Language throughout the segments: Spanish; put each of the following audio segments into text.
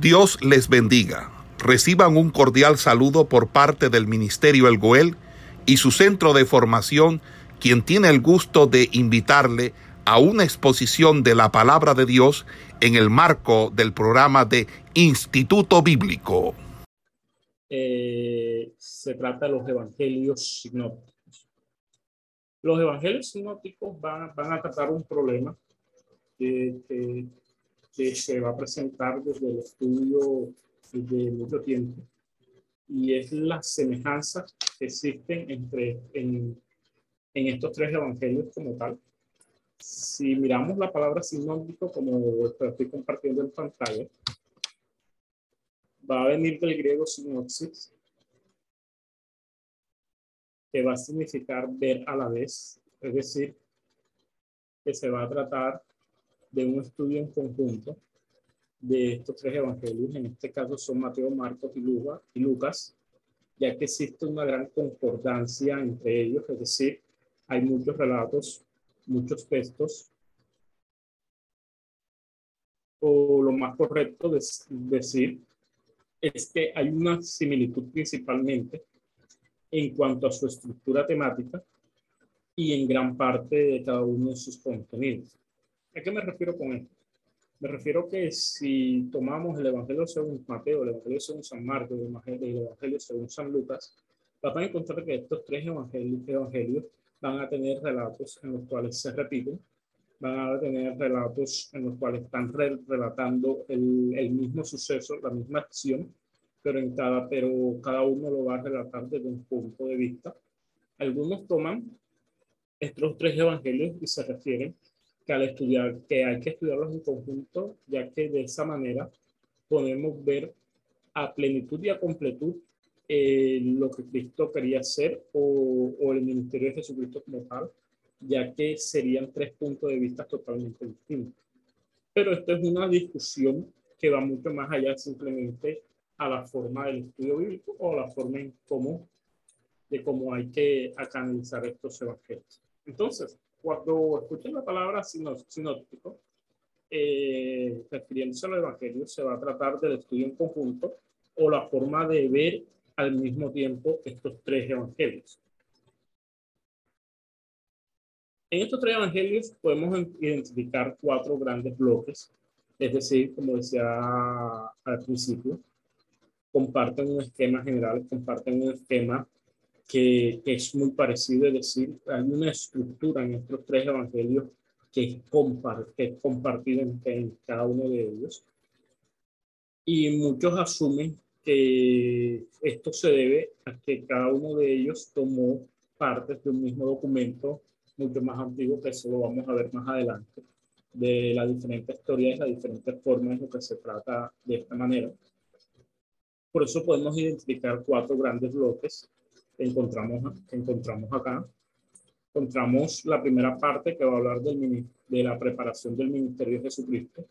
Dios les bendiga. Reciban un cordial saludo por parte del Ministerio El Goel y su centro de formación, quien tiene el gusto de invitarle a una exposición de la palabra de Dios en el marco del programa de Instituto Bíblico. Eh, se trata de los evangelios sinópticos. Los evangelios sinópticos van, a tratar un problema que que se va a presentar desde el estudio de mucho tiempo y es las semejanzas que existen entre en, en estos tres evangelios como tal. Si miramos la palabra sinóptico, como estoy compartiendo en pantalla, va a venir del griego sinopsis, que va a significar ver a la vez, es decir, que se va a tratar de un estudio en conjunto de estos tres evangelios, en este caso son Mateo, Marcos y, y Lucas, ya que existe una gran concordancia entre ellos, es decir, hay muchos relatos, muchos textos, o lo más correcto de decir es que hay una similitud principalmente en cuanto a su estructura temática y en gran parte de cada uno de sus contenidos. ¿A qué me refiero con esto? Me refiero que si tomamos el Evangelio según Mateo, el Evangelio según San Marcos, el Evangelio según San Lucas, van a encontrar que estos tres evangelios, van a tener relatos en los cuales se repiten, van a tener relatos en los cuales están relatando el, el, mismo suceso, la misma acción, pero, en cada, pero cada uno lo va a relatar desde un punto de vista. Algunos toman estos tres evangelios y se refieren que al estudiar, que hay que estudiarlos en conjunto, ya que de esa manera podemos ver a plenitud y a completud eh, lo que Cristo quería hacer o, o, el ministerio de Jesucristo como tal, ya que serían tres puntos de vista totalmente distintos. Pero esto es una discusión que va mucho más allá simplemente a la forma del estudio bíblico o la forma en cómo, de cómo hay que canalizar estos evangelios. Entonces, cuando escuchen la palabra sinóptico, eh, refiriéndose al Evangelio, se va a tratar del estudio en conjunto o la forma de ver al mismo tiempo estos tres evangelios. En estos tres evangelios podemos identificar cuatro grandes bloques, es decir, como decía al principio, comparten un esquema general, comparten un esquema que, es muy parecido, es decir, hay una estructura en estos tres evangelios que es, que compartida en, cada uno de ellos. Y muchos asumen que esto se debe a que cada uno de ellos tomó partes de un mismo documento mucho más antiguo, que eso lo vamos a ver más adelante, de las diferentes teorías, las diferentes formas en lo que se trata de esta manera. Por eso podemos identificar cuatro grandes bloques encontramos, encontramos acá. Encontramos la primera parte que va a hablar del, de la preparación del ministerio de Jesucristo,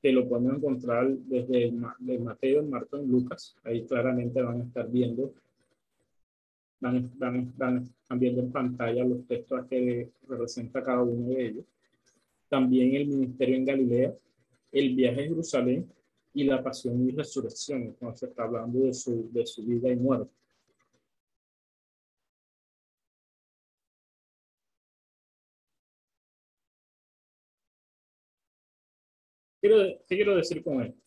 que lo podemos encontrar desde el, de Mateo, Marcos y Lucas. Ahí claramente van a estar viendo, van, van, van, viendo en pantalla los textos que representa cada uno de ellos. También el ministerio en Galilea, el viaje a Jerusalén y la pasión y resurrección, cuando se está hablando de su, de su vida y muerte. ¿Qué quiero decir con esto?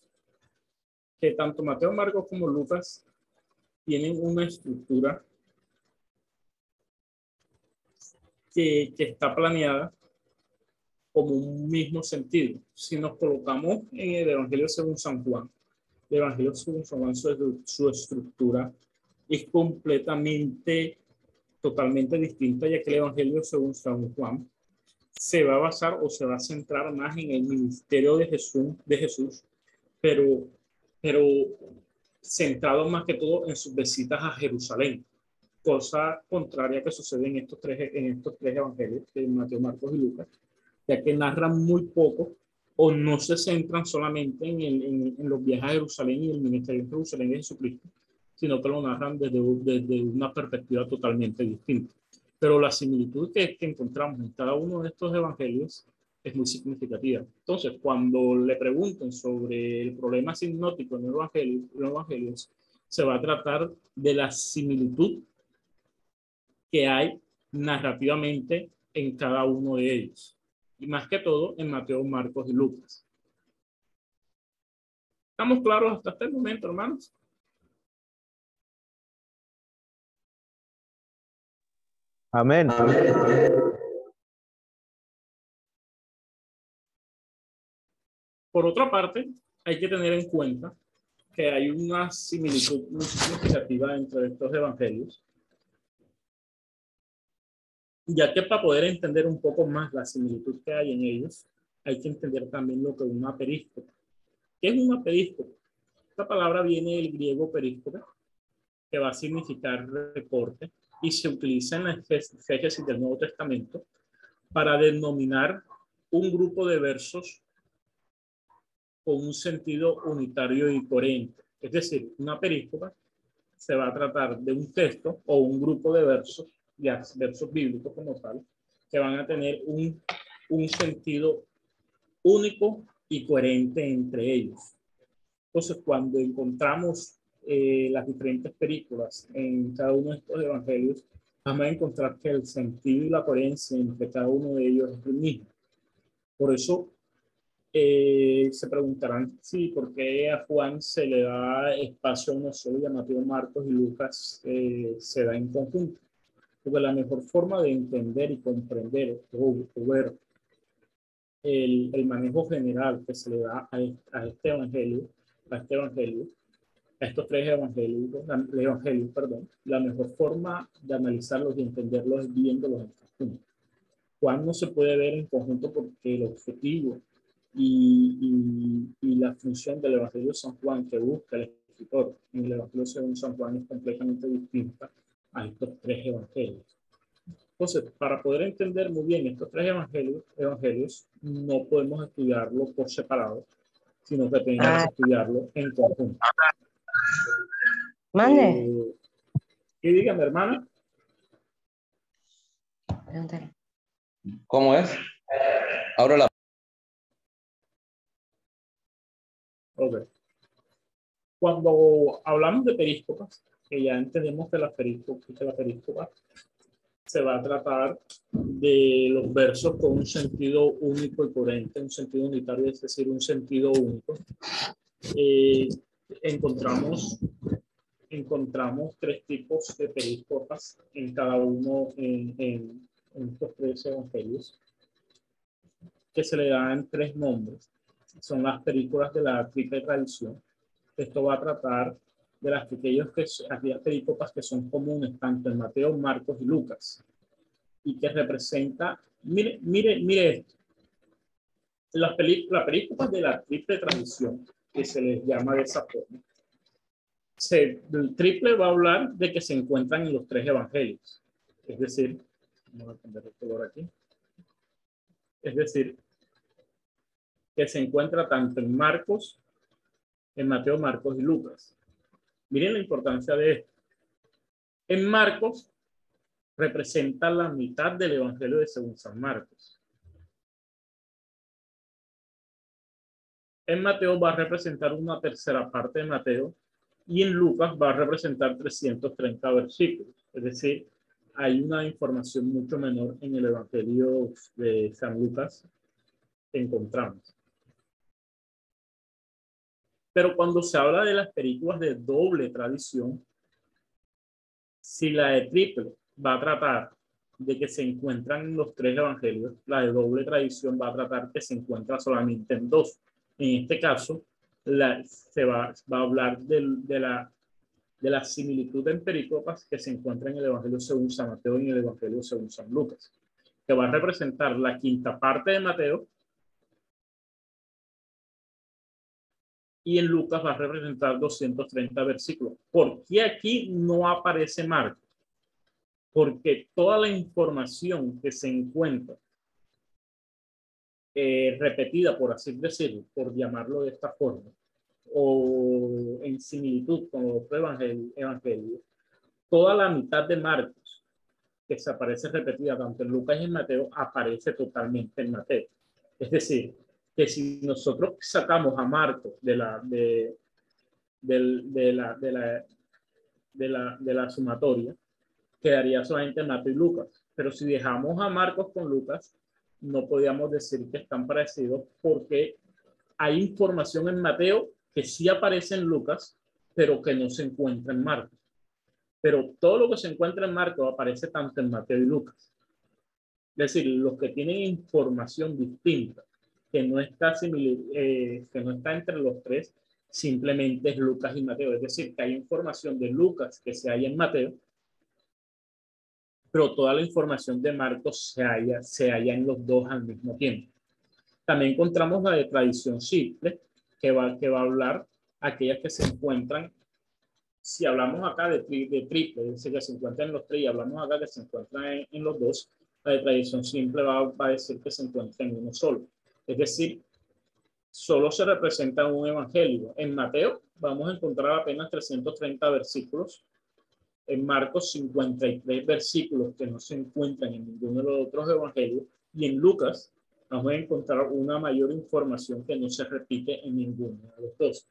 Que tanto Mateo, Marcos como Lucas tienen una estructura que, que está planeada como un mismo sentido. Si nos colocamos en el Evangelio según San Juan, el Evangelio según San Juan, su, su estructura es completamente, totalmente distinta, ya que el Evangelio según San Juan se va a basar o se va a centrar más en el ministerio de Jesús, de Jesús pero, pero centrado más que todo en sus visitas a Jerusalén, cosa contraria que sucede en estos tres, en estos tres evangelios de Mateo, Marcos y Lucas, ya que narran muy poco o no se centran solamente en, en, en los viajes a Jerusalén y el ministerio de Jerusalén de Jesucristo, sino que lo narran desde, desde una perspectiva totalmente distinta. Pero la similitud que, encontramos en cada uno de estos evangelios es muy significativa. Entonces, cuando le pregunten sobre el problema sinótico en el Evangelio, en Evangelio se va a tratar de la similitud que hay narrativamente en cada uno de ellos. Y más que todo en Mateo, Marcos y Lucas. ¿Estamos claros hasta este momento, hermanos? Amén. Por otra parte, hay que tener en cuenta que hay una similitud muy significativa entre estos evangelios, ya que para poder entender un poco más la similitud que hay en ellos, hay que entender también lo que es una períscope. ¿Qué es una períscope? Esta palabra viene del griego períscope, que va a significar reporte, y se utiliza en la exégesis del Nuevo Testamento para denominar un grupo de versos con un sentido unitario y coherente. Es decir, una perícopa se va a tratar de un texto o un grupo de versos, ya versos bíblicos como tal, que van a tener un, un sentido único y coherente entre ellos. Entonces, cuando encontramos eh, las diferentes películas en cada uno de estos evangelios, vamos a encontrar que el sentido y la coherencia entre cada uno de ellos es el mismo. Por eso eh, se preguntarán si por qué a Juan se le da espacio a uno solo y a Mateo, Marcos y Lucas eh, se da en conjunto. Porque la mejor forma de entender y comprender o, ver el, el, manejo general que se le da a, a, este evangelio, a este evangelio, a estos tres evangelios, evangelios, perdón, la mejor forma de analizarlos y entenderlos es viéndolos en conjunto. Juan no se puede ver en conjunto porque el objetivo y, y, la función del Evangelio de San Juan que busca el escritor en el Evangelio según San Juan es completamente distinta a estos tres evangelios. Entonces, para poder entender muy bien estos tres evangelios, evangelios no podemos estudiarlo por separado, sino que tenemos que ah. estudiarlo en conjunto. Mande. Eh, y dígame, hermana. ¿Cómo es? Ahora la Cuando hablamos de períscopas, que ya entendemos que la períscopa, se va a tratar de los versos con un sentido único y coherente, un sentido unitario, es decir, un sentido único. Eh, encontramos, encontramos tres tipos de períscopas en cada uno en, en, en estos tres evangelios, que se le dan tres nombres son las películas de la triple tradición. Esto va a tratar de las, aquellos que, aquellas películas que son comunes tanto en Mateo, Marcos y Lucas y que representa, mire, mire, mire esto, las películas, películas de la triple tradición, que se les llama de esa forma, se, el triple va a hablar de que se encuentran en los tres evangelios. Es decir, vamos a cambiar el color aquí. Es decir, que se encuentra tanto en Marcos, en Mateo, Marcos y Lucas. Miren la importancia de esto. En Marcos representa la mitad del Evangelio de según San Marcos. En Mateo va a representar una tercera parte de Mateo y en Lucas va a representar 330 versículos. Es decir, hay una información mucho menor en el Evangelio de San Lucas que encontramos. Pero cuando se habla de las películas de doble tradición, si la de triple va a tratar de que se encuentran en los tres evangelios, la de doble tradición va a tratar que se encuentra solamente en dos. En este caso, la, se va, va, a hablar de, de, la, de la similitud en perícopas que se encuentra en el Evangelio según San Mateo y en el Evangelio según San Lucas, que va a representar la quinta parte de Mateo y en Lucas va a representar 230 versículos. ¿Por qué aquí no aparece Marcos? Porque toda la información que se encuentra eh, repetida, por así decirlo, por llamarlo de esta forma, o en similitud con los evangelios, toda la mitad de Marcos, que se aparece repetida tanto en Lucas y en Mateo, aparece totalmente en Mateo. Es decir, que si nosotros sacamos a Marcos de la, de, de, la, de, la, de, la, de la sumatoria, quedaría solamente Mateo y Lucas. Pero si dejamos a Marcos con Lucas, no podríamos decir que están parecidos porque hay información en Mateo que sí aparece en Lucas, pero que no se encuentra en Marcos. Pero todo lo que se encuentra en Marcos aparece tanto en Mateo y Lucas. Es decir, los que tienen información distinta, que no está, eh, que no está entre los tres, simplemente es Lucas y Mateo. Es decir, que hay información de Lucas que se halla en Mateo, pero toda la información de Marcos se halla, se halla en los dos al mismo tiempo. También encontramos la de tradición simple, que va, que va a hablar aquellas que se encuentran, si hablamos acá de, de triple, es decir, que se encuentran en los tres y hablamos acá que se encuentran en, los dos, la de tradición simple va, va, a decir que se encuentra en uno solo. Es decir, solo se representa un evangelio. En Mateo vamos a encontrar apenas 330 versículos. En Marcos 53 versículos que no se encuentran en ninguno de los otros evangelios. Y en Lucas vamos a encontrar una mayor información que no se repite en ninguno de los dos.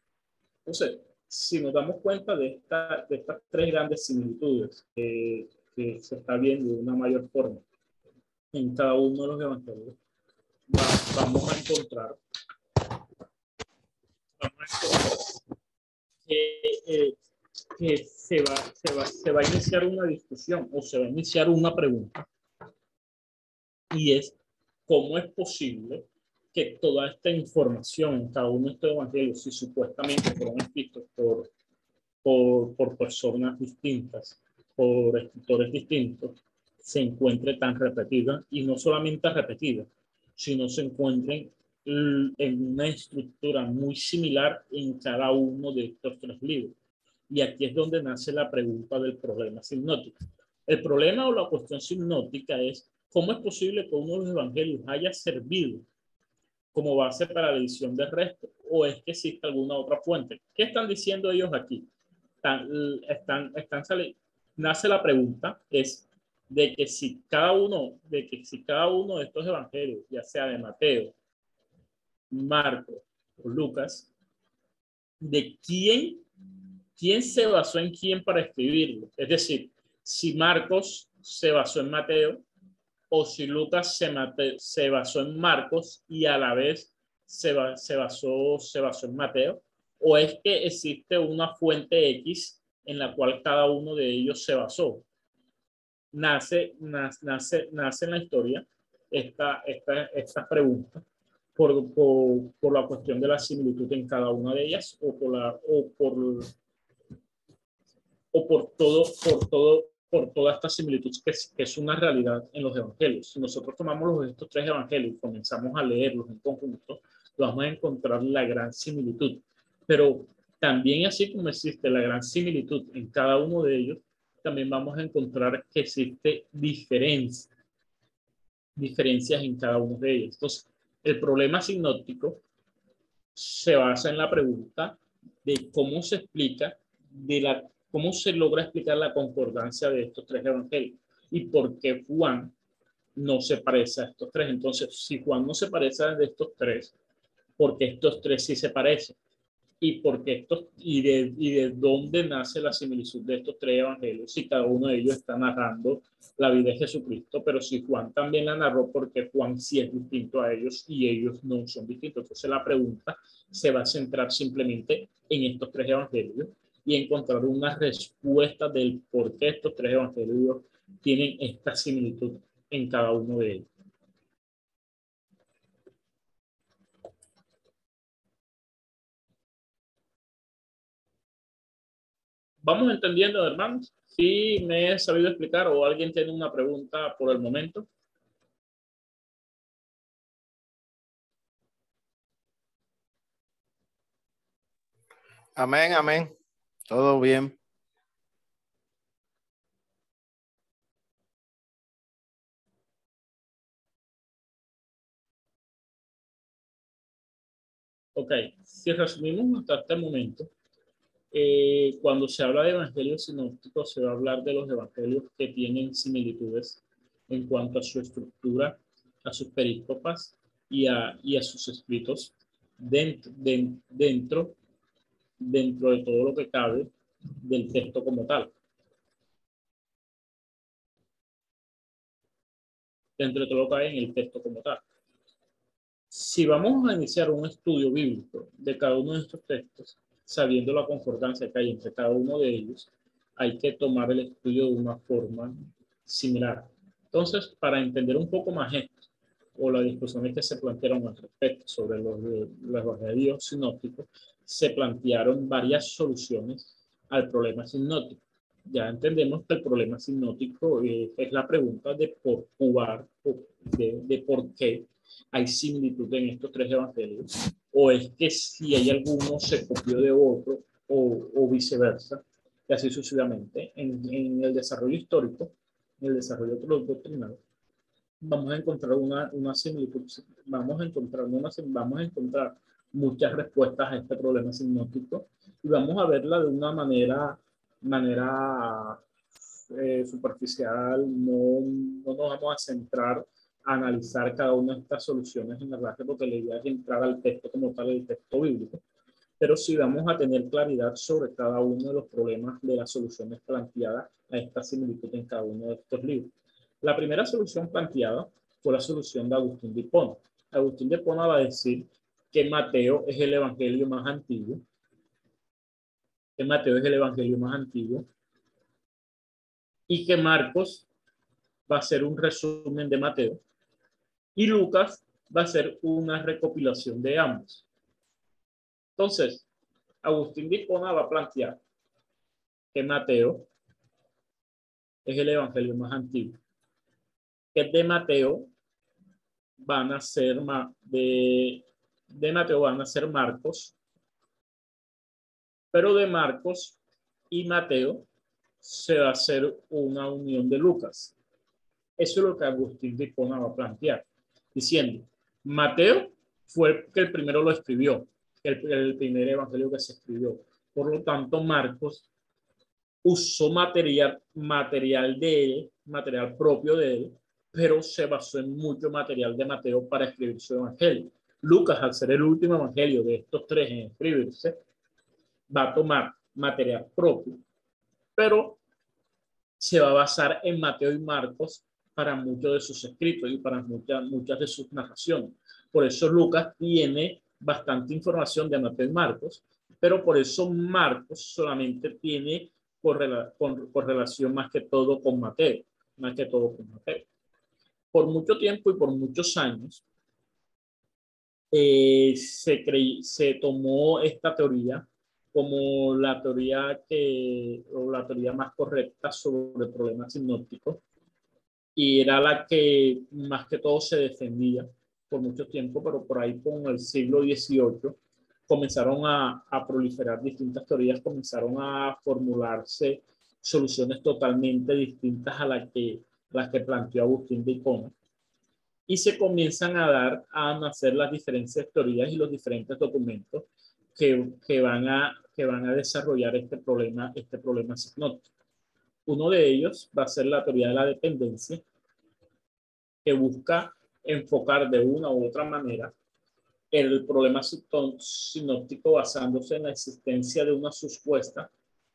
Entonces, si nos damos cuenta de, esta, de estas tres grandes similitudes que se está viendo de una mayor forma en cada uno de los evangelios, vamos a encontrar que, que se, va, se, va, se va a iniciar una discusión o se va a iniciar una pregunta. Y es, ¿cómo es posible que toda esta información en cada uno de estos evangelios, si supuestamente fueron escritos por, por, por personas distintas, por escritores distintos, se encuentre tan repetida y no solamente repetida, sino se encuentren en una estructura muy similar en cada uno de estos tres libros. Y aquí es donde nace la pregunta del problema sinótico. El problema o la cuestión sinótica es cómo es posible que uno de los evangelios haya servido como base para la edición del resto o es que existe alguna otra fuente. ¿Qué están diciendo ellos aquí? Están, nace la pregunta es de que si cada uno de que si cada uno de estos evangelios, ya sea de Mateo, Marco o Lucas, de quién, quién se basó en quién para escribirlo. Es decir, si Marcos se basó en Mateo o si Lucas se, se basó en Marcos y a la vez se, se, basó, se basó en Mateo, o es que existe una fuente X en la cual cada uno de ellos se basó. Nace, nace, nace en la historia esta, esta, esta pregunta por, por, por, la cuestión de la similitud en cada una de ellas o por la o por o por todo por todo por toda esta similitud que es, que es una realidad en los evangelios. Si nosotros tomamos estos tres evangelios y comenzamos a leerlos en conjunto, vamos a encontrar la gran similitud. Pero también así como existe la gran similitud en cada uno de ellos, también vamos a encontrar que existe diferencia, diferencias en cada uno de ellos. Entonces, el problema sinóptico se basa en la pregunta de cómo se explica, de la, cómo se logra explicar la concordancia de estos tres evangelios y por qué Juan no se parece a estos tres. Entonces, si Juan no se parece a estos tres, porque estos tres sí se parecen y porque estos y de, y de dónde nace la similitud de estos tres evangelios si cada uno de ellos está narrando la vida de Jesucristo pero si Juan también la narró porque Juan sí es distinto a ellos y ellos no son distintos entonces la pregunta se va a centrar simplemente en estos tres evangelios y encontrar una respuesta del por qué estos tres evangelios tienen esta similitud en cada uno de ellos ¿Vamos entendiendo, hermanos? ¿Sí me he sabido explicar o alguien tiene una pregunta por el momento? Amén, amén. Todo bien. Ok, si resumimos hasta este momento, eh, cuando se habla de evangelios sinópticos, se va a hablar de los evangelios que tienen similitudes en cuanto a su estructura, a sus perícopas y a, sus escritos dentro, dentro, dentro de todo lo que cabe del texto como tal. Dentro de todo lo que cabe en el texto como tal. Si vamos a iniciar un estudio bíblico de cada uno de estos textos, sabiendo la concordancia que hay entre cada uno de ellos, hay que tomar el estudio de una forma similar. Entonces, para entender un poco más esto, o las discusiones que se plantearon al respecto sobre los, los evangelios sinópticos, se plantearon varias soluciones al problema sinóptico. Ya entendemos que el problema sinóptico eh, es la pregunta de por qué hay similitud en estos tres evangelios, o es que si hay alguno se copió de otro, o, viceversa, y así sucesivamente. En, el desarrollo histórico, en el desarrollo doctrinal, vamos a encontrar una, una similitud, vamos a encontrar, una, vamos a encontrar muchas respuestas a este problema sinóptico y vamos a verla de una manera, manera eh, superficial, no, no nos vamos a centrar a analizar cada una de estas soluciones en verdad porque la idea es entrar al texto como tal, el texto bíblico, pero sí vamos a tener claridad sobre cada uno de los problemas de las soluciones planteadas a esta similitud en cada uno de estos libros. La primera solución planteada fue la solución de Agustín de Hipona. Agustín de Hipona va a decir que Mateo es el evangelio más antiguo, que Mateo es el evangelio más antiguo, y que Marcos va a ser un resumen de Mateo, y Lucas va a ser una recopilación de ambos. Entonces, Agustín de Hipona va a plantear que Mateo es el evangelio más antiguo. Que de Mateo van a ser de, de Mateo van a ser Marcos, pero de Marcos y Mateo se va a hacer una unión de Lucas. Eso es lo que Agustín de Hipona va a plantear, diciendo, Mateo fue el que el primero lo escribió, el, el primer evangelio que se escribió. Por lo tanto, Marcos usó material, material de él, material propio de él, pero se basó en mucho material de Mateo para escribir su evangelio. Lucas, al ser el último evangelio de estos tres en escribirse, va a tomar material propio, pero se va a basar en Mateo y Marcos para muchos de sus escritos y para muchas, muchas de sus narraciones. Por eso Lucas tiene bastante información de Mateo y Marcos, pero por eso Marcos solamente tiene correlación más que todo con Mateo, más que todo con Mateo por mucho tiempo y por muchos años eh, se, tomó esta teoría como la teoría que, la teoría más correcta sobre problemas sinópticos y era la que más que todo se defendía por mucho tiempo, pero por ahí con el siglo XVIII comenzaron a, proliferar distintas teorías, comenzaron a formularse soluciones totalmente distintas a las que las que planteó Agustín de Hipona, y se comienzan a dar a nacer las diferentes teorías y los diferentes documentos que, que, van, a, que van a desarrollar este problema, este problema psignótico. Uno de ellos va a ser la teoría de la dependencia, que busca enfocar de una u otra manera el problema sinóptico basándose en la existencia de una supuesta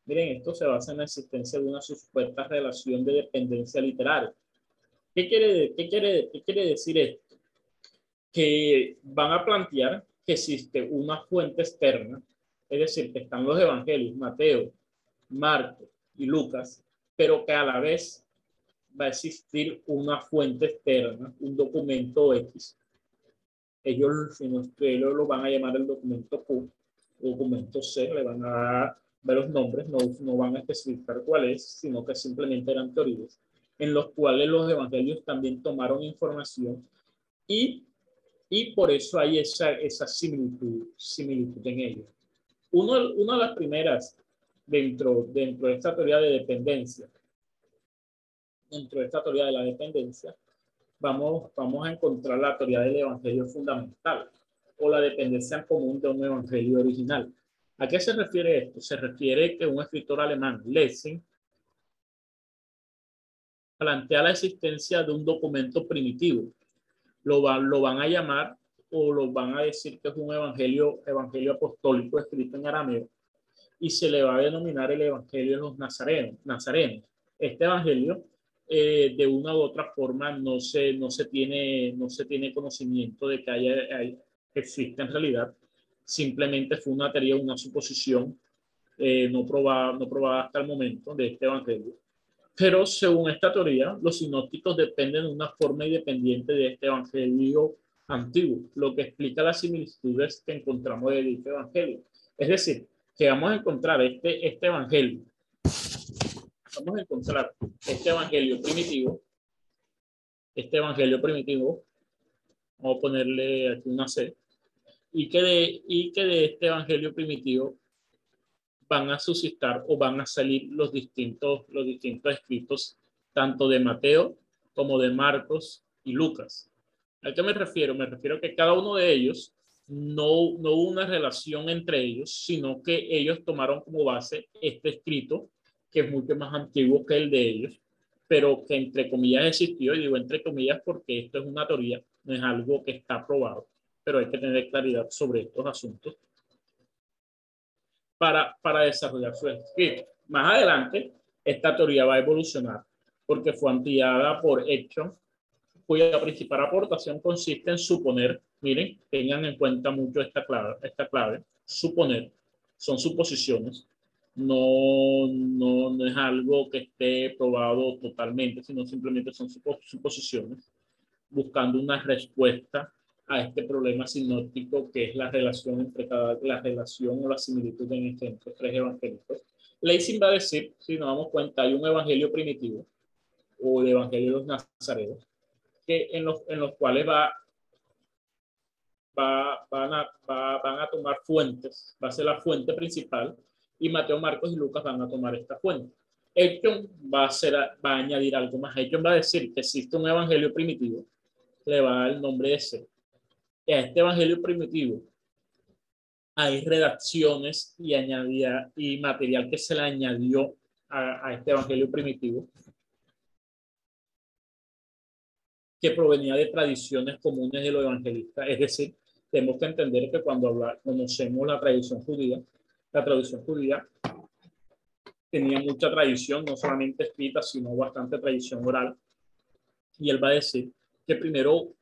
Miren, esto se basa en la existencia de una supuesta relación de dependencia literaria. ¿Qué quiere, qué quiere, qué quiere decir esto? Que van a plantear que existe una fuente externa, es decir, que están los evangelios, Mateo, Marcos y Lucas, pero que a la vez va a existir una fuente externa, un documento X. Ellos, si no, ellos lo van a llamar el documento Q, documento C, le van a dar los nombres, no, no van a especificar cuál es, sino que simplemente eran teorías, en los cuales los evangelios también tomaron información y, y por eso hay esa, esa similitud, similitud en ellos. Uno, una de las primeras dentro, dentro de esta teoría de dependencia, dentro de esta teoría de la dependencia, vamos, vamos a encontrar la teoría del evangelio fundamental o la dependencia común de un evangelio original. ¿A qué se refiere esto? Se refiere que un escritor alemán, Lessing, plantea la existencia de un documento primitivo. Lo, lo van a llamar o lo van a decir que es un evangelio, evangelio apostólico escrito en arameo y se le va a denominar el evangelio de los nazarenos. nazarenos. Este evangelio eh, de una u otra forma no se, no se, tiene, no se tiene conocimiento de que haya, existe en realidad. Simplemente fue una teoría, una suposición eh, no, probada, no probada hasta el momento de este evangelio. Pero según esta teoría, los sinópticos dependen de una forma independiente de este evangelio antiguo, lo que explica las similitudes que encontramos de este evangelio. Es decir, que vamos a encontrar este, este evangelio. Vamos a encontrar este evangelio primitivo, este evangelio primitivo, vamos a ponerle aquí una C, y que de, y que de este evangelio primitivo van a suscitar o van a salir los distintos, los distintos escritos, tanto de Mateo como de Marcos y Lucas. ¿A qué me refiero? Me refiero que cada uno de ellos no, no hubo una relación entre ellos, sino que ellos tomaron como base este escrito que es mucho más antiguo que el de ellos, pero que entre comillas existió, y digo entre comillas porque esto es una teoría, no es algo que está probado, pero hay que tener claridad sobre estos asuntos para, para desarrollar su escrito. Más adelante, esta teoría va a evolucionar porque fue ampliada por hecho cuya principal aportación consiste en suponer, miren, tengan en cuenta mucho esta clave, esta clave, suponer, son suposiciones, no, no, no es algo que esté probado totalmente, sino simplemente son suposiciones, buscando una respuesta a este problema sinóptico que es la relación entre cada, la relación o la similitud en estos tres evangelios. Leising va a decir, si nos damos cuenta, hay un evangelio primitivo o el evangelio de los nazarenos, que en los, en los cuales va, va, van, a, va, van a tomar fuentes, va a ser la fuente principal y Mateo, Marcos y Lucas van a tomar esta fuente. Elton va a, va a añadir algo más. Elton va a decir que existe un evangelio primitivo, le va a dar el nombre de ese. A este evangelio primitivo hay redacciones y, añadía, y material que se le añadió a, este evangelio primitivo que provenía de tradiciones comunes de los evangelistas. Es decir, tenemos que entender que cuando habla, conocemos la tradición judía, la tradición judía tenía mucha tradición, no solamente escrita, sino bastante tradición oral. Y él va a decir que primero,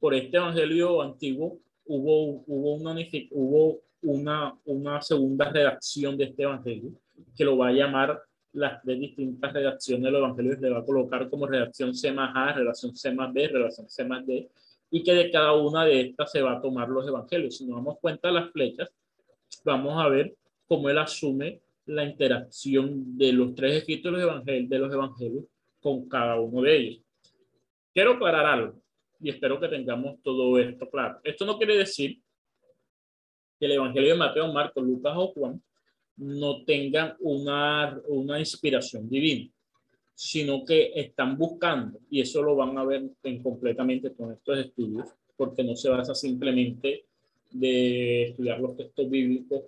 por este evangelio antiguo, hubo, hubo, una, hubo una, una segunda redacción de este evangelio, que lo va a llamar las tres distintas redacciones de los evangelios, le va a colocar como redacción C más A, redacción C más B, redacción C más D, y que de cada una de estas se va a tomar los evangelios. Si nos damos cuenta de las flechas, vamos a ver cómo él asume la interacción de los tres escritos de los, evangelios, de los evangelios con cada uno de ellos. Quiero aclarar algo y espero que tengamos todo esto claro. Esto no quiere decir que el Evangelio de Mateo, Marcos, Lucas o Juan no tengan una, una inspiración divina, sino que están buscando, y eso lo van a ver en completamente con estos estudios, porque no se basa simplemente de estudiar los textos bíblicos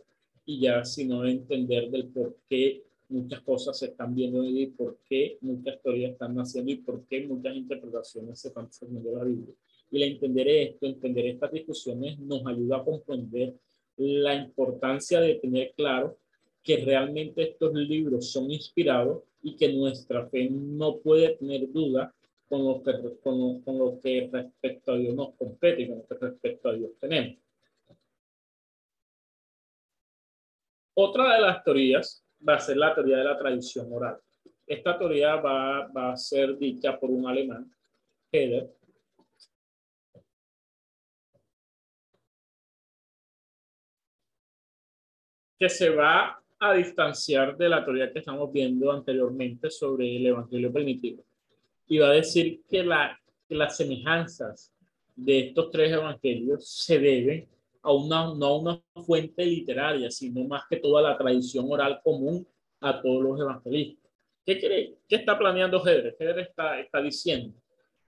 y ya sino entender del por qué muchas cosas se están viendo y por qué muchas teorías están naciendo y por qué muchas interpretaciones se están haciendo de la Biblia. Y la entender esto, entender estas discusiones nos ayuda a comprender la importancia de tener claro que realmente estos libros son inspirados y que nuestra fe no puede tener duda con lo que, con con lo que respecto a Dios nos compete y con lo que respecto a Dios tenemos. Otra de las teorías va a ser la teoría de la tradición oral. Esta teoría va, va a ser dicha por un alemán, Heder, que se va a distanciar de la teoría que estamos viendo anteriormente sobre el Evangelio primitivo. Y va a decir que, la, que las semejanzas de estos tres evangelios se deben a una, no a una fuente literaria, sino más que toda la tradición oral común a todos los evangelistas. ¿Qué, cree, qué está planeando Hedre? Hedre está, está diciendo,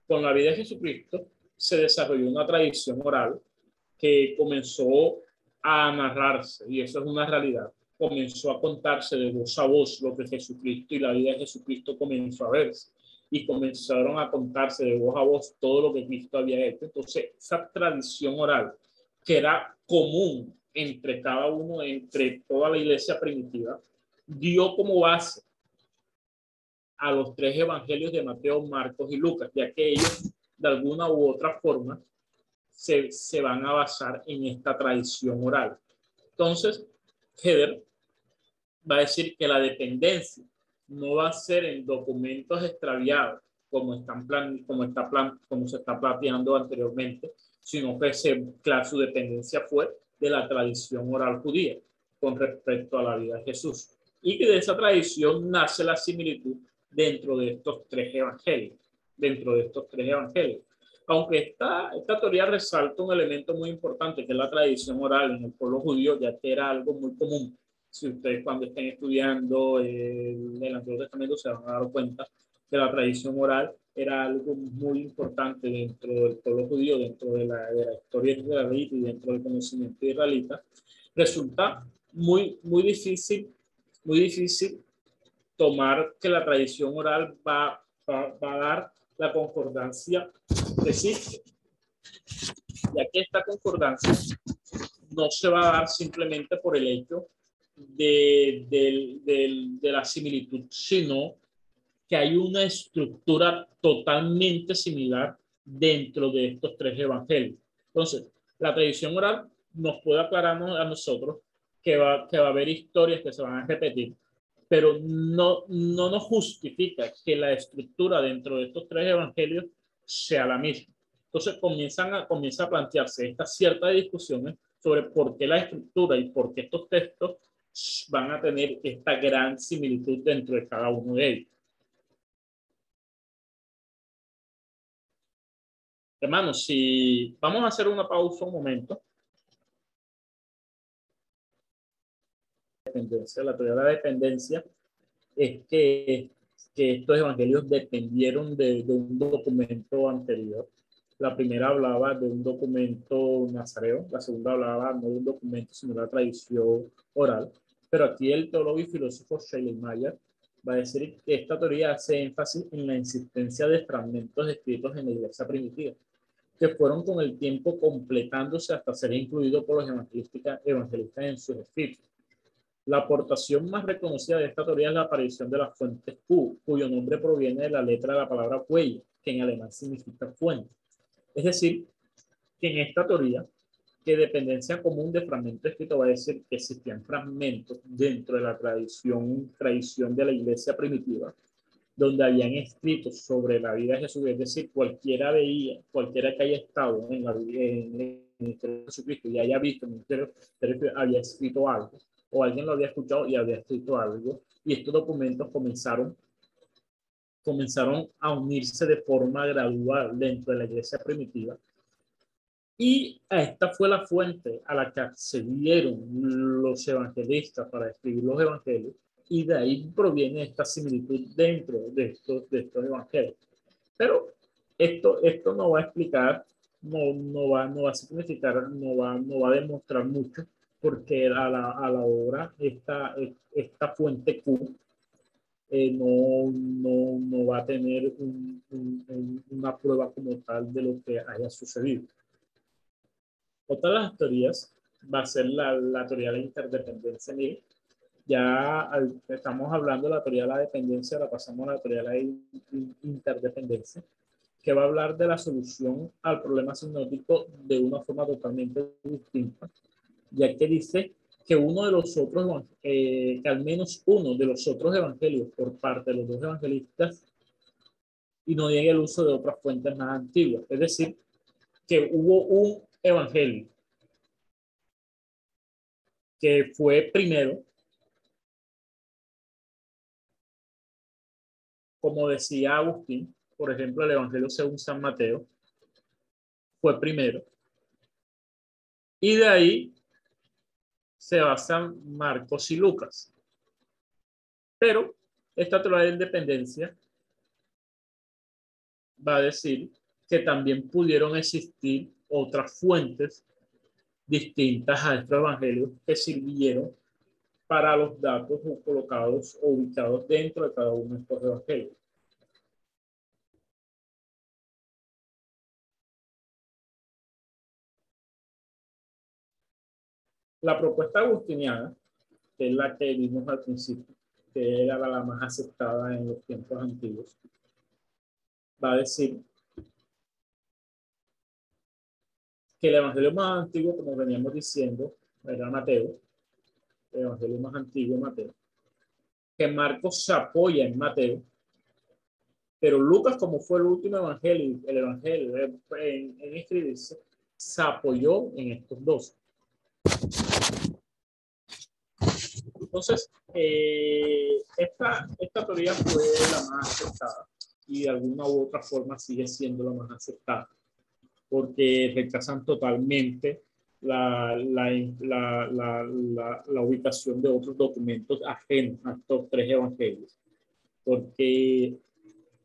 con la vida de Jesucristo se desarrolló una tradición oral que comenzó a narrarse, y eso es una realidad, comenzó a contarse de voz a voz lo que Jesucristo y la vida de Jesucristo comenzó a verse. y comenzaron a contarse de voz a voz todo lo que Cristo había hecho. Entonces, esa tradición oral que era común entre cada uno, entre toda la iglesia primitiva, dio como base a los tres evangelios de Mateo, Marcos y Lucas, ya que ellos de alguna u otra forma se, se van a basar en esta tradición oral. Entonces, Heather va a decir que la dependencia no va a ser en documentos extraviados, como, están plan, como, está plan, como se está planteando anteriormente, sino que se, claro, su dependencia fue de la tradición oral judía con respecto a la vida de Jesús. Y que de esa tradición nace la similitud dentro de estos tres evangelios, dentro de estos tres evangelios. Aunque esta, esta teoría resalta un elemento muy importante, que es la tradición oral en el pueblo judío, ya que era algo muy común si ustedes cuando estén estudiando el, el Antiguo Testamento se van a dar cuenta que la tradición oral era algo muy importante dentro del pueblo judío, dentro de la, de la historia israelita y dentro del conocimiento israelita, resulta muy, muy difícil, muy difícil tomar que la tradición oral va, va, va a dar la concordancia que existe, ya que esta concordancia no se va a dar simplemente por el hecho de, de, la similitud, sino que hay una estructura totalmente similar dentro de estos tres evangelios. Entonces, la tradición oral nos puede aclarar a nosotros que va, que va a haber historias que se van a repetir, pero no, no nos justifica que la estructura dentro de estos tres evangelios sea la misma. Entonces comienzan a, comienza a plantearse estas ciertas discusiones sobre por qué la estructura y por qué estos textos van a tener esta gran similitud dentro de cada uno de ellos. Hermanos, si vamos a hacer una pausa un momento. La teoría de la dependencia es que, estos evangelios dependieron de, de un documento anterior. La primera hablaba de un documento nazareo, la segunda hablaba no de un documento, sino de la tradición oral. Pero aquí el teólogo y filósofo Shelley Mayer va a decir que esta teoría hace énfasis en la insistencia de fragmentos escritos en la iglesia primitiva, que fueron con el tiempo completándose hasta ser incluidos por los evangelistas, evangelistas en sus escritos. La aportación más reconocida de esta teoría es la aparición de la fuente Q, cuyo nombre proviene de la letra de la palabra cuello, que en alemán significa fuente. Es decir, que en esta teoría que dependencia común de fragmento escrito va a decir que existían fragmentos dentro de la tradición, tradición de la iglesia primitiva, donde habían escritos sobre la vida de Jesús, es decir, cualquiera veía, cualquiera que haya estado en, la, en el ministerio de Jesucristo y haya visto el ministerio, había escrito algo, o alguien lo había escuchado y había escrito algo, y estos documentos comenzaron comenzaron a unirse de forma gradual dentro de la iglesia primitiva. Y esta fue la fuente a la que accedieron los evangelistas para escribir los evangelios y de ahí proviene esta similitud dentro de estos, de estos evangelios. Pero esto, esto no va a explicar, no, no, va, no va a significar, no va, no va a demostrar mucho porque a la, a la hora esta, esta fuente Q eh, no, no, no, va a tener una prueba como tal de lo que haya sucedido. Otra de las teorías va a ser la, la teoría de la interdependencia. Ya estamos hablando de la teoría de la dependencia, la pasamos a la teoría de la interdependencia, que va a hablar de la solución al problema sinótico de una forma totalmente distinta, ya que dice que uno de los otros, eh, que al menos uno de los otros evangelios por parte de los dos evangelistas y no llegue el uso de otras fuentes más antiguas. Es decir, que hubo un evangelio, que fue primero, como decía Agustín, por ejemplo, el Evangelio según San Mateo, fue primero. Y de ahí se basan Marcos y Lucas. Pero esta teoría de independencia va a decir que también pudieron existir otras fuentes distintas a estos evangelios que sirvieron para los datos colocados o ubicados dentro de cada uno de estos evangelios. La propuesta agustiniana, que es la que vimos al principio, que era la más aceptada en los tiempos antiguos, va a decir que el evangelio más antiguo, como veníamos diciendo, era Mateo, el evangelio más antiguo Mateo, que Marcos se apoya en Mateo, pero Lucas, como fue el último evangelio, el evangelio en, en escribirse, se apoyó en estos dos. Entonces, eh, esta, esta teoría fue la más aceptada y de alguna u otra forma sigue siendo la más aceptada, porque rechazan totalmente la, la, la, la, ubicación de otros documentos ajenos a estos tres evangelios, porque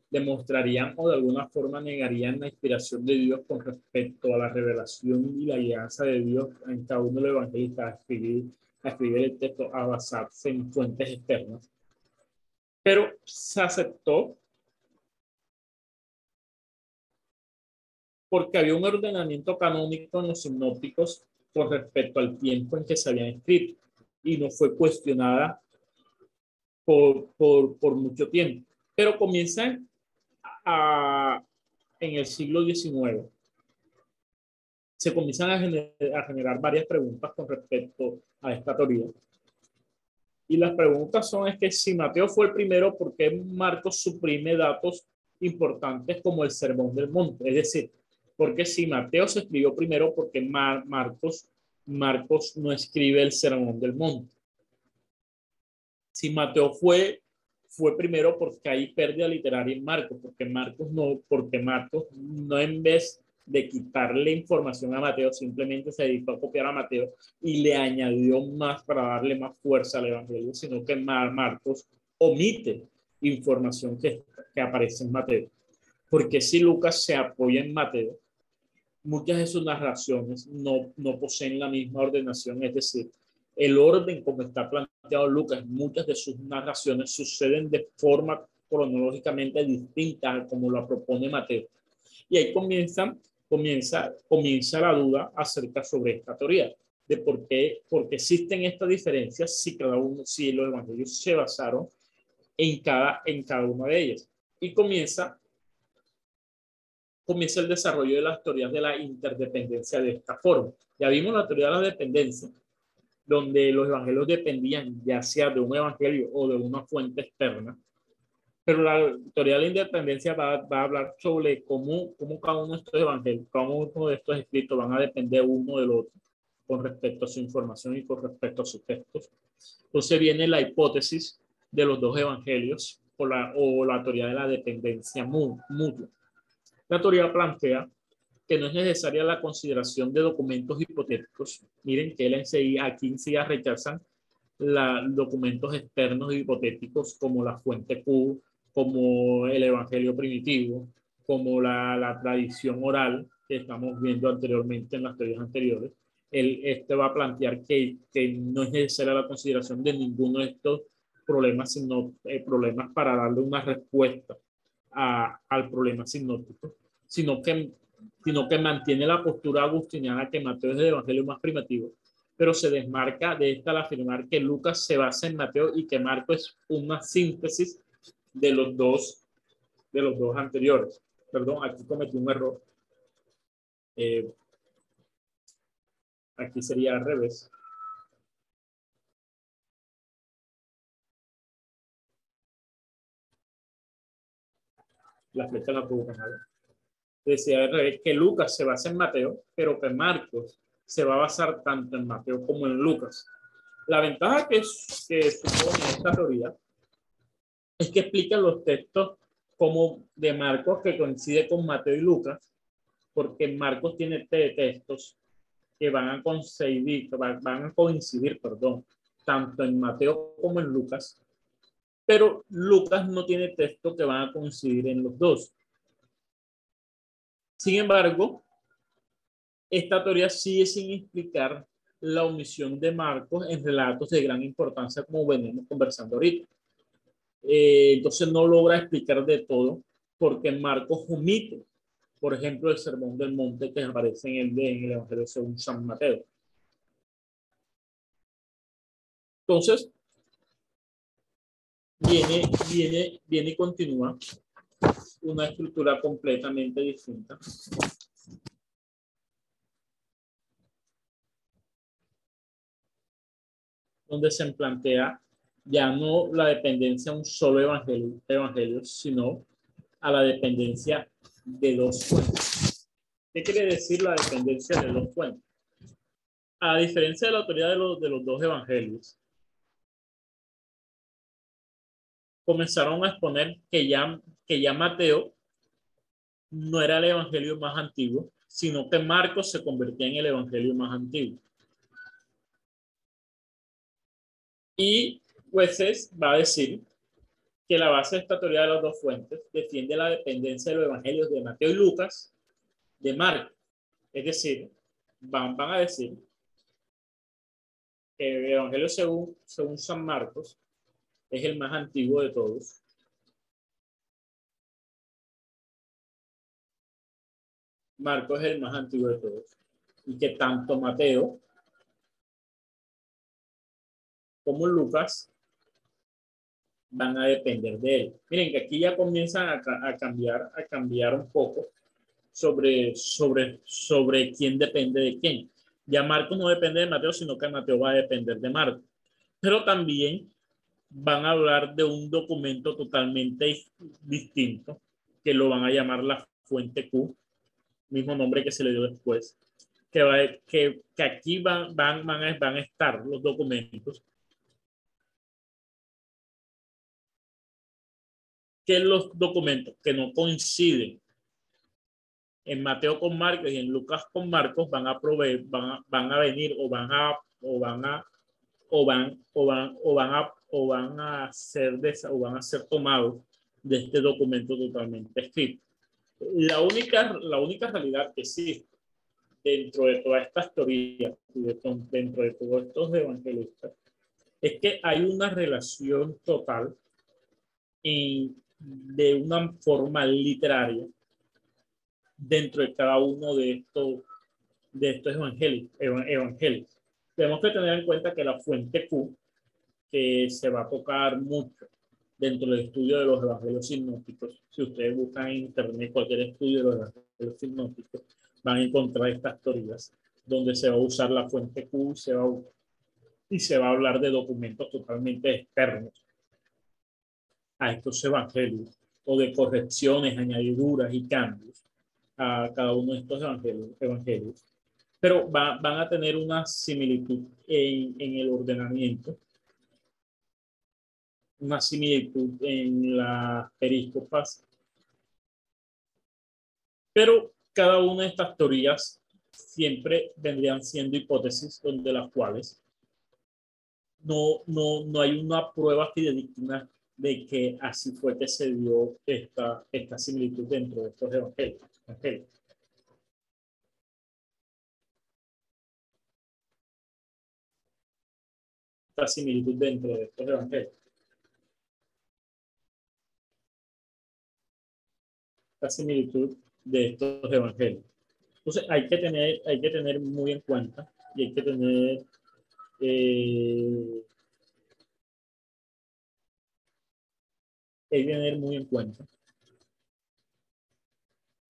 demostrarían o de alguna forma negarían la inspiración de Dios con respecto a la revelación y la alianza de Dios en cada uno de los evangelistas a escribir a escribir el texto a basarse en fuentes externas. Pero se aceptó porque había un ordenamiento canónico en los sinópticos con respecto al tiempo en que se habían escrito y no fue cuestionada por, por, por mucho tiempo. Pero comienzan a, en el siglo XIX se comienzan a generar, varias preguntas con respecto a esta teoría. Y las preguntas son es que si Mateo fue el primero, ¿por qué Marcos suprime datos importantes como el Sermón del Monte? Es decir, porque si Mateo se escribió primero, porque Marcos, Marcos no escribe el Sermón del Monte? Si Mateo fue, fue primero porque hay pérdida literaria en Marcos, porque Marcos no, porque Marcos no en vez de quitarle información a Mateo, simplemente se dedicó a copiar a Mateo y le añadió más para darle más fuerza al Evangelio, sino que Marcos omite información que, que aparece en Mateo. Porque si Lucas se apoya en Mateo, muchas de sus narraciones no, no poseen la misma ordenación, es decir, el orden como está planteado Lucas, muchas de sus narraciones suceden de forma cronológicamente distinta como lo propone Mateo. Y ahí comienzan comienza, comienza la duda acerca sobre esta teoría, de por qué, por qué existen estas diferencias si, cada uno, si los evangelios se basaron en cada, en cada una de ellas. Y comienza, comienza el desarrollo de las teorías de la interdependencia de esta forma. Ya vimos la teoría de la dependencia, donde los evangelios dependían ya sea de un evangelio o de una fuente externa, pero la teoría de la independencia va, va, a hablar sobre cómo, cómo cada uno de estos evangelios, cada uno de estos escritos van a depender uno del otro con respecto a su información y con respecto a sus textos. Entonces viene la hipótesis de los dos evangelios o la, o la teoría de la dependencia mutua. La teoría plantea que no es necesaria la consideración de documentos hipotéticos. Miren que él aquí enseguida rechazan los documentos externos hipotéticos como la fuente Q, como el Evangelio primitivo, como la, la tradición oral que estamos viendo anteriormente en las teorías anteriores. Él, este va a plantear que, que, no es necesaria la consideración de ninguno de estos problemas, sino eh, problemas para darle una respuesta a, al problema sinóptico, sino que, sino que mantiene la postura agustiniana que Mateo es el evangelio más primitivo, pero se desmarca de esta al afirmar que Lucas se basa en Mateo y que Marco es una síntesis de los dos, de los dos anteriores. Perdón, aquí cometí un error. Eh, aquí sería al revés. La flecha la puedo cambiar. Decía al revés que Lucas se basa en Mateo, pero que Marcos se va a basar tanto en Mateo como en Lucas. La ventaja que, que supone esta teoría es que explican los textos como de Marcos que coincide con Mateo y Lucas, porque Marcos tiene textos que van a coincidir, van a coincidir, perdón, tanto en Mateo como en Lucas, pero Lucas no tiene textos que van a coincidir en los dos. Sin embargo, esta teoría sigue sin explicar la omisión de Marcos en relatos de gran importancia, como venimos conversando ahorita. Eh, entonces no logra explicar de todo, porque Marcos omite, por ejemplo, el Sermón del Monte que aparece en el, en el Evangelio según San Mateo. Entonces, viene, viene, viene y continúa una estructura completamente distinta. Donde se plantea ya no la dependencia a un solo evangelio, evangelio, sino a la dependencia de dos fuentes. ¿Qué quiere decir la dependencia de dos fuentes? A diferencia de la autoridad de los, de los dos evangelios, comenzaron a exponer que ya, que ya Mateo no era el evangelio más antiguo, sino que Marcos se convertía en el evangelio más antiguo. Y jueces va a decir que la base de esta teoría de las dos fuentes defiende la dependencia de los evangelios de Mateo y Lucas de Marcos. Es decir, van, van a decir que el evangelio según, según San Marcos es el más antiguo de todos. Marcos es el más antiguo de todos. Y que tanto Mateo como Lucas van a depender de él. Miren que aquí ya comienzan a, cambiar, a cambiar un poco sobre, sobre, sobre quién depende de quién. Ya Marcos no depende de Mateo, sino que Mateo va a depender de Marcos. Pero también van a hablar de un documento totalmente distinto, que lo van a llamar la fuente Q, mismo nombre que se le dio después, que, va, que, que aquí van, van, van, a, van a estar los documentos que los documentos que no coinciden en Mateo con Marcos y en Lucas con Marcos van a proveer, van a, van a venir o van a o van a o van o van o van a o van a ser de, o van a ser tomados de este documento totalmente escrito. La única, la única realidad que existe dentro de todas estas teorías, dentro de todos estos evangelistas, es que hay una relación total en, de una forma literaria dentro de cada uno de estos, de estos. Tenemos que tener en cuenta que la fuente Q que se va a tocar mucho dentro del estudio de los evangelios sinópticos. Si ustedes buscan en internet cualquier estudio de los evangelios sinópticos, van a encontrar estas teorías donde se va a usar la fuente Q se va y se va a hablar de documentos totalmente externos a estos evangelios o de correcciones, añadiduras y cambios a cada uno de estos evangelios. evangelios. Pero van a tener una similitud en, en el ordenamiento una similitud en las períscopas. Pero cada una de estas teorías siempre vendrían siendo hipótesis donde las cuales no, no, no hay una prueba fidedigna de que así fue que se dio esta, esta similitud dentro de estos evangelios. Esta similitud dentro de estos evangelios. La similitud de estos evangelios. Entonces hay que tener, hay que tener muy en cuenta y hay que tener eh, hay que tener muy en cuenta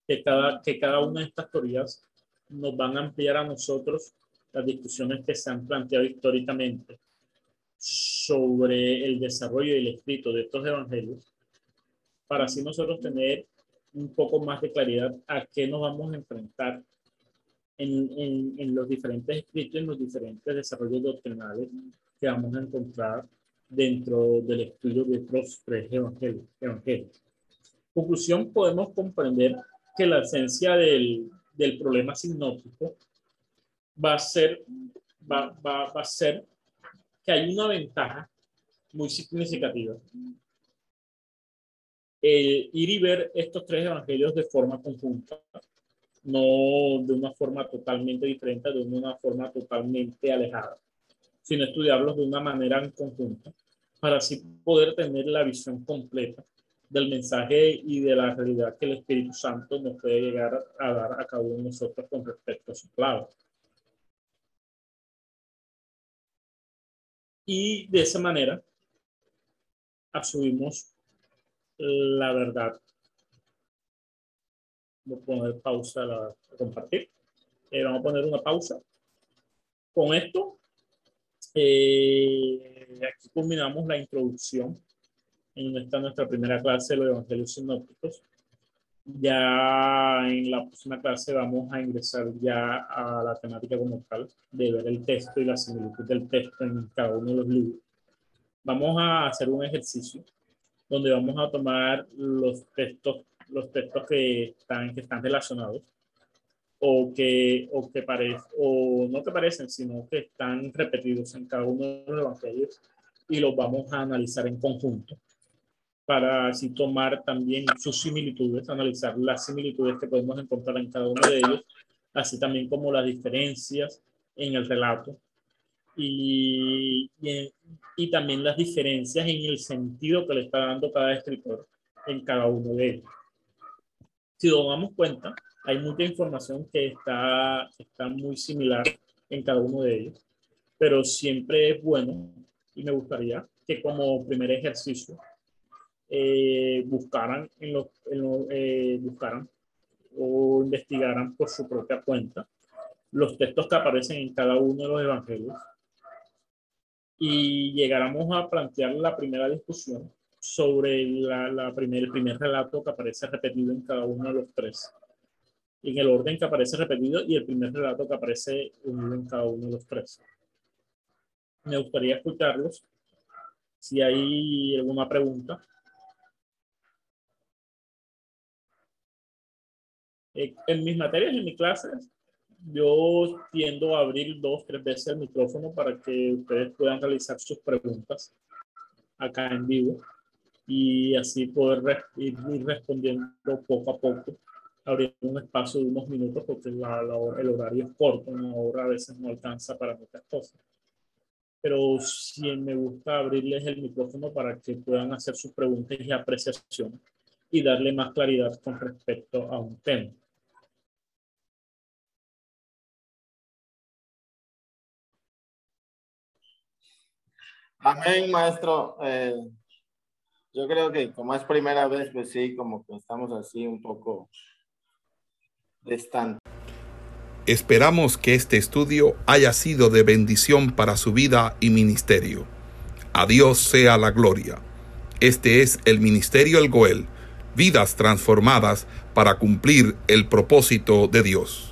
que cada, que cada una de estas teorías nos van a ampliar a nosotros las discusiones que se han planteado históricamente sobre el desarrollo y el escrito de estos evangelios, para así nosotros tener un poco más de claridad a qué nos vamos a enfrentar en, en, en los diferentes escritos, en los diferentes desarrollos doctrinales que vamos a encontrar dentro del estudio de estos tres evangelios. evangelios. Conclusión, podemos comprender que la esencia del, del problema sinóptico va a ser va, va, va a ser que hay una ventaja muy significativa eh, ir y ver estos tres evangelios de forma conjunta, no de una forma totalmente diferente, de una forma totalmente alejada, sino estudiarlos de una manera en para así poder tener la visión completa del mensaje y de la realidad que el Espíritu Santo nos puede llegar a dar a cada uno de nosotros con respecto a su palabra. Y de esa manera asumimos la verdad. Voy a poner pausa a, compartir. Eh, vamos a poner una pausa. Con esto, eh, aquí culminamos la introducción en esta nuestra primera clase de los evangelios sinópticos. Ya en la próxima clase vamos a ingresar ya a la temática como tal, de ver el texto y la similitud del texto en cada uno de los libros. Vamos a hacer un ejercicio donde vamos a tomar los textos, los textos que están, que están relacionados o que, o que parecen, o no que parecen, sino que están repetidos en cada uno de los evangelios y los vamos a analizar en conjunto para así tomar también sus similitudes, analizar las similitudes que podemos encontrar en cada uno de ellos, así también como las diferencias en el relato y, y, también las diferencias en el sentido que le está dando cada escritor en cada uno de ellos. Si nos damos cuenta, hay mucha información que está, está muy similar en cada uno de ellos, pero siempre es bueno y me gustaría que como primer ejercicio eh, buscaran, en lo, eh, buscaran o investigaran por su propia cuenta los textos que aparecen en cada uno de los evangelios y llegáramos a plantear la primera discusión sobre la, la primer, el primer relato que aparece repetido en cada uno de los tres, en el orden que aparece repetido y el primer relato que aparece en cada uno de los tres. Me gustaría escucharlos. Si hay alguna pregunta, Eh, en mis materias, en mis clases, yo tiendo a abrir dos, tres veces el micrófono para que ustedes puedan realizar sus preguntas acá en vivo y así poder ir, respondiendo poco a poco, abriendo un espacio de unos minutos porque la, el horario es corto, una hora a veces no alcanza para muchas cosas. Pero sí me gusta abrirles el micrófono para que puedan hacer sus preguntas y apreciaciones y darle más claridad con respecto a un tema. Amén, maestro. Eh, yo creo que como es primera vez, pues sí, como que estamos así un poco distantes. Esperamos que este estudio haya sido de bendición para su vida y ministerio. A Dios sea la gloria. Este es el Ministerio El Goel, vidas transformadas para cumplir el propósito de Dios.